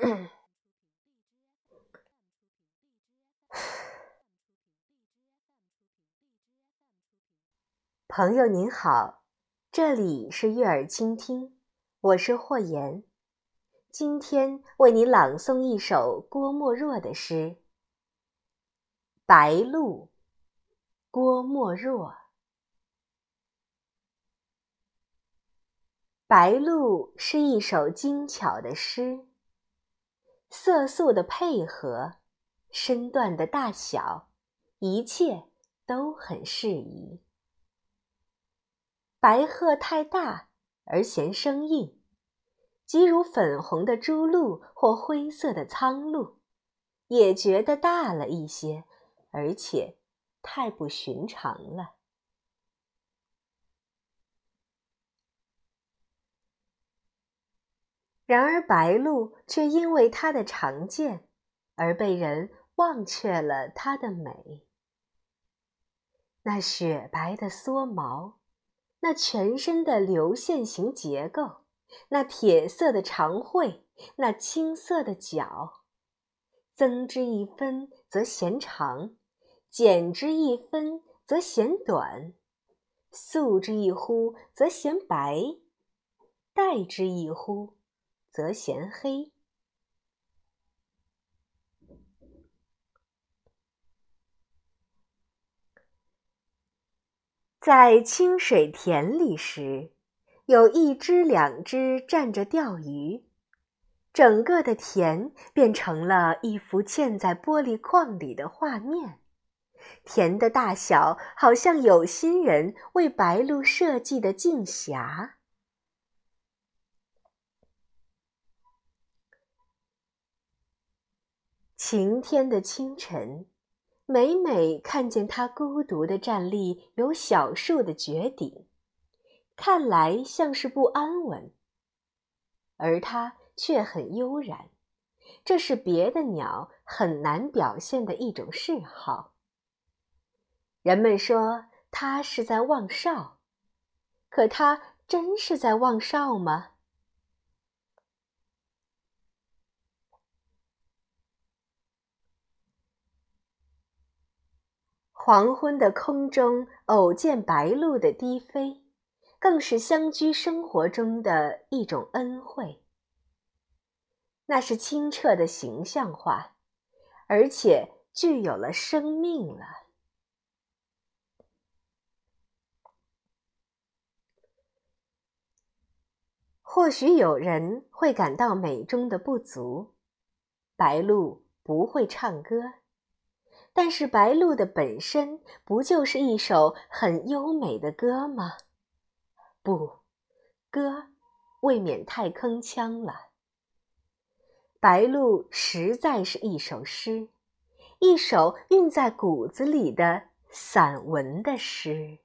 朋友您好，这里是悦耳倾听，我是霍言，今天为您朗诵一首郭沫若的诗《白鹭》。郭沫若，《白鹭》是一首精巧的诗，色素的配合，身段的大小，一切都很适宜。白鹤太大而嫌生硬，即如粉红的朱鹭或灰色的苍鹭，也觉得大了一些，而且太不寻常了。然而白鹭却因为它的常见，而被人忘却了它的美。那雪白的蓑毛。那全身的流线型结构，那铁色的长喙，那青色的脚，增之一分则嫌长，减之一分则嫌短，素之一忽则嫌白，黛之一忽则嫌黑。在清水田里时，有一只两只站着钓鱼，整个的田变成了一幅嵌在玻璃框里的画面。田的大小好像有心人为白鹭设计的镜匣。晴天的清晨。每每看见它孤独地站立有小树的绝顶，看来像是不安稳，而它却很悠然。这是别的鸟很难表现的一种嗜好。人们说它是在望哨，可它真是在望哨吗？黄昏的空中偶见白鹭的低飞，更是乡居生活中的一种恩惠。那是清澈的形象化，而且具有了生命了。或许有人会感到美中的不足，白鹭不会唱歌。但是白鹭的本身不就是一首很优美的歌吗？不，歌未免太铿锵了。白鹭实在是一首诗，一首韵在骨子里的散文的诗。